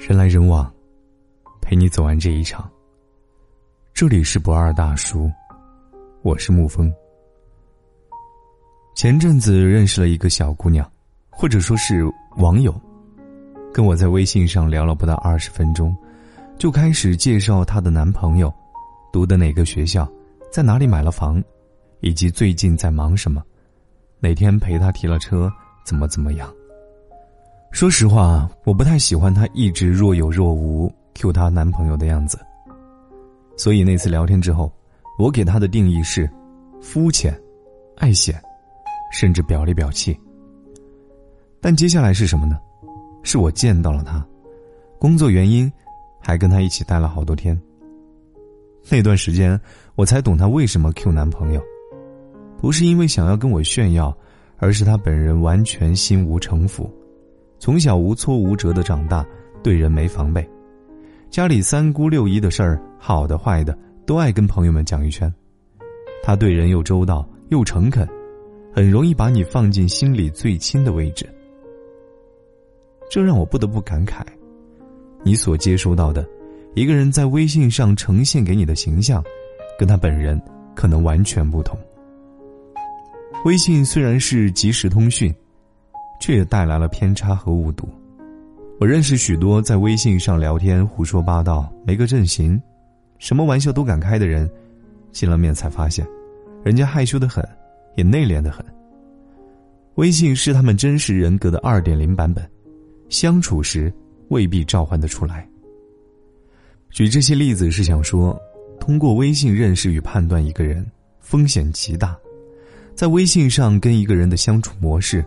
人来人往，陪你走完这一场。这里是不二大叔，我是沐风。前阵子认识了一个小姑娘，或者说是网友，跟我在微信上聊了不到二十分钟，就开始介绍她的男朋友，读的哪个学校，在哪里买了房，以及最近在忙什么，哪天陪她提了车，怎么怎么样。说实话，我不太喜欢她一直若有若无 Q 她男朋友的样子，所以那次聊天之后，我给她的定义是：肤浅、爱显。甚至表里表气。但接下来是什么呢？是我见到了她，工作原因，还跟她一起待了好多天。那段时间，我才懂她为什么 Q 男朋友，不是因为想要跟我炫耀，而是她本人完全心无城府，从小无挫无折的长大，对人没防备，家里三姑六姨的事儿，好的坏的都爱跟朋友们讲一圈。他对人又周到又诚恳。很容易把你放进心里最亲的位置，这让我不得不感慨：你所接收到的，一个人在微信上呈现给你的形象，跟他本人可能完全不同。微信虽然是即时通讯，却也带来了偏差和误读。我认识许多在微信上聊天胡说八道、没个阵型、什么玩笑都敢开的人，见了面才发现，人家害羞的很。也内敛的很。微信是他们真实人格的二点零版本，相处时未必召唤得出来。举这些例子是想说，通过微信认识与判断一个人风险极大，在微信上跟一个人的相处模式，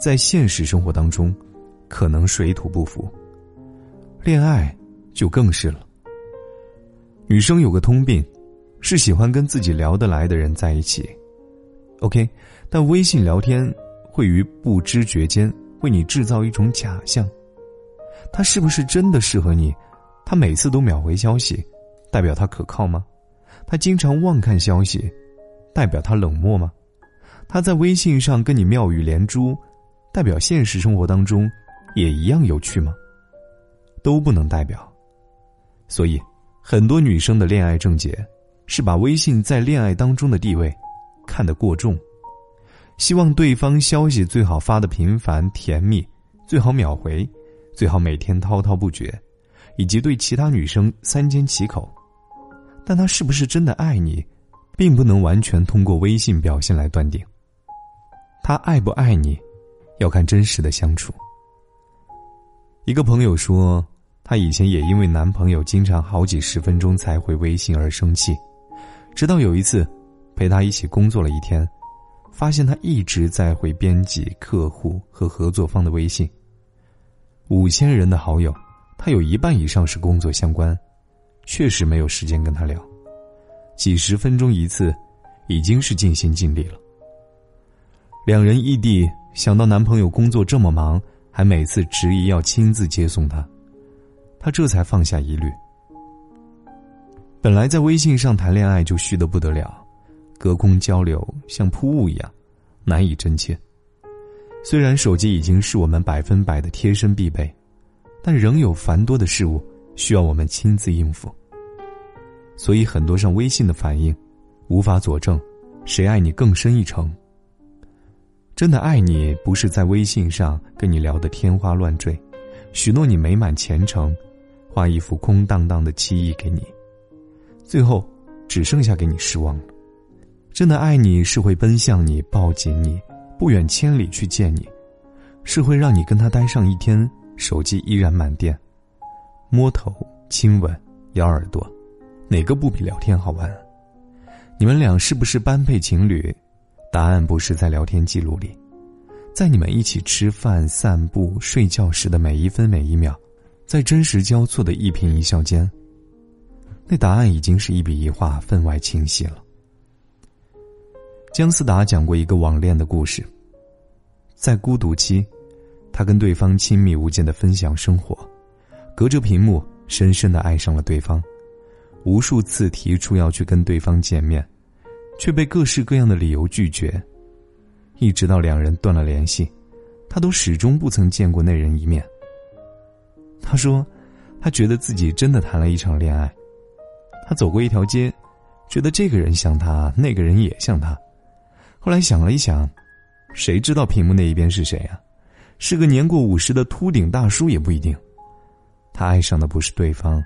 在现实生活当中可能水土不服。恋爱就更是了。女生有个通病，是喜欢跟自己聊得来的人在一起。OK，但微信聊天会于不知觉间为你制造一种假象，他是不是真的适合你？他每次都秒回消息，代表他可靠吗？他经常忘看消息，代表他冷漠吗？他在微信上跟你妙语连珠，代表现实生活当中也一样有趣吗？都不能代表。所以，很多女生的恋爱症结是把微信在恋爱当中的地位。看得过重，希望对方消息最好发的频繁甜蜜，最好秒回，最好每天滔滔不绝，以及对其他女生三缄其口。但他是不是真的爱你，并不能完全通过微信表现来断定。他爱不爱你，要看真实的相处。一个朋友说，她以前也因为男朋友经常好几十分钟才回微信而生气，直到有一次。陪他一起工作了一天，发现他一直在回编辑、客户和合作方的微信。五千人的好友，他有一半以上是工作相关，确实没有时间跟他聊。几十分钟一次，已经是尽心尽力了。两人异地，想到男朋友工作这么忙，还每次执意要亲自接送他，他这才放下疑虑。本来在微信上谈恋爱就虚的不得了。隔空交流像铺雾一样，难以真切。虽然手机已经是我们百分百的贴身必备，但仍有繁多的事物需要我们亲自应付。所以很多上微信的反应，无法佐证谁爱你更深一层。真的爱你，不是在微信上跟你聊得天花乱坠，许诺你美满前程，画一幅空荡荡的期意给你，最后只剩下给你失望了。真的爱你是会奔向你，抱紧你，不远千里去见你，是会让你跟他待上一天，手机依然满电，摸头、亲吻、咬耳朵，哪个不比聊天好玩？你们俩是不是般配情侣？答案不是在聊天记录里，在你们一起吃饭、散步、睡觉时的每一分每一秒，在真实交错的一颦一笑间，那答案已经是一笔一画，分外清晰了。姜思达讲过一个网恋的故事。在孤独期，他跟对方亲密无间的分享生活，隔着屏幕深深的爱上了对方，无数次提出要去跟对方见面，却被各式各样的理由拒绝，一直到两人断了联系，他都始终不曾见过那人一面。他说，他觉得自己真的谈了一场恋爱。他走过一条街，觉得这个人像他，那个人也像他。后来想了一想，谁知道屏幕那一边是谁啊？是个年过五十的秃顶大叔也不一定。他爱上的不是对方，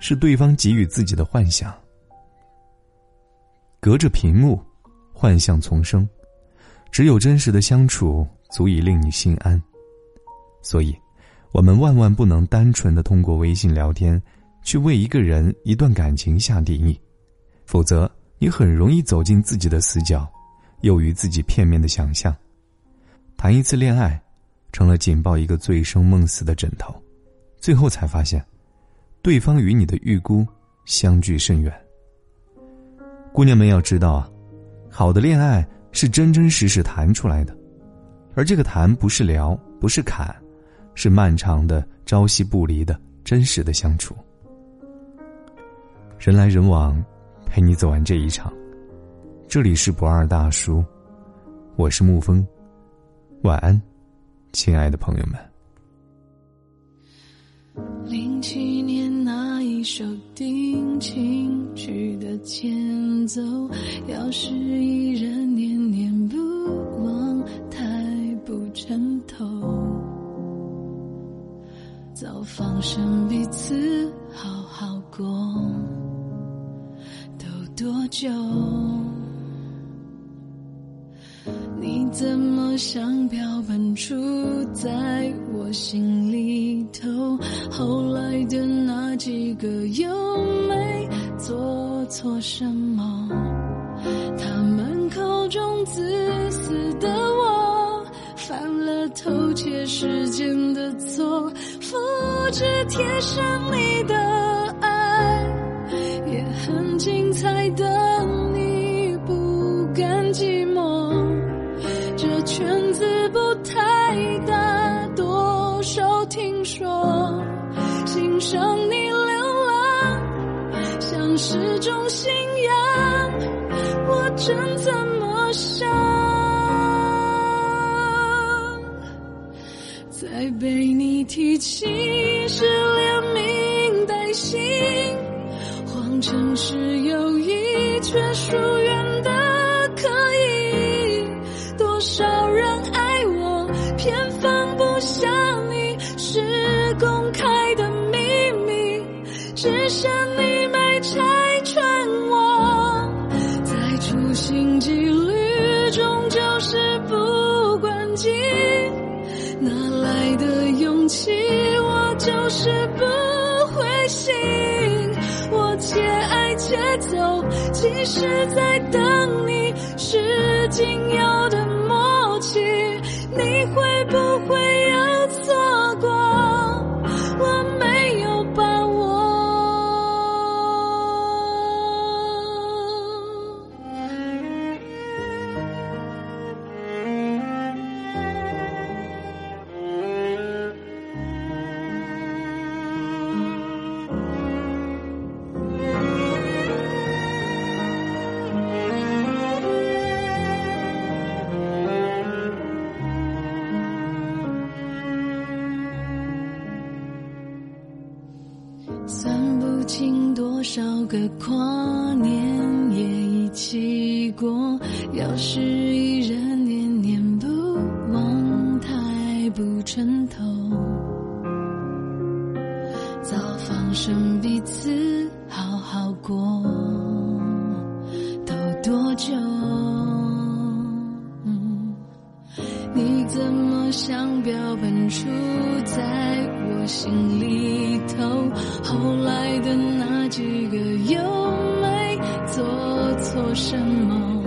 是对方给予自己的幻想。隔着屏幕，幻象丛生，只有真实的相处足以令你心安。所以，我们万万不能单纯的通过微信聊天，去为一个人、一段感情下定义，否则你很容易走进自己的死角，囿于自己片面的想象。谈一次恋爱，成了紧抱一个醉生梦死的枕头，最后才发现，对方与你的预估相距甚远。姑娘们要知道啊，好的恋爱是真真实实谈出来的，而这个谈不是聊，不是砍，是漫长的朝夕不离的真实的相处。人来人往，陪你走完这一场。这里是不二大叔，我是沐风，晚安，亲爱的朋友们。首定情曲的前奏，要是依然念念不忘，太不称头。早放生彼此，好好过，都多久？你怎么想标本住在我心里？后来的那几个又没做错什么？他们口中自私的我，犯了偷窃时间的错，复制贴上你的欣赏你流浪，像是种信仰。我真怎么想，再被你提起是连名带姓，谎称是友谊，却疏远放弃？我就是不灰心。我且爱且走，即使在等你，是仅有的默契。你会里头？后来的那几个又没做错什么？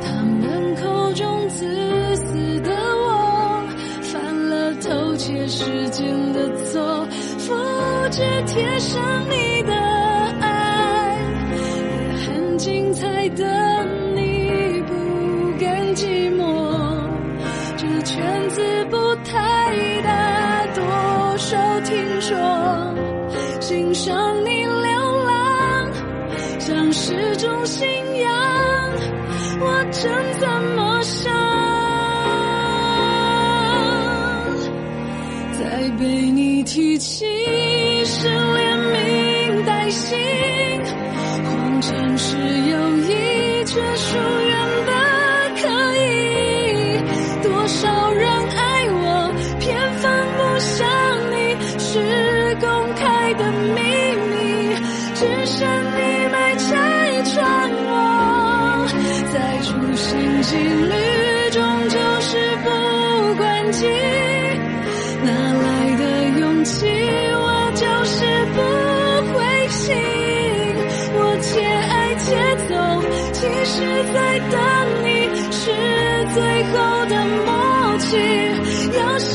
他们口中自私的我，犯了偷窃时间的错，复制贴上你都听说，欣赏你流浪，像是种信仰。我真怎么想，再被你提起，是连名带姓。谎称是友谊，却疏在处心积虑，终究是不关己。哪来的勇气？我就是不灰心。我且爱且走，其实在等你，是最后的默契。要是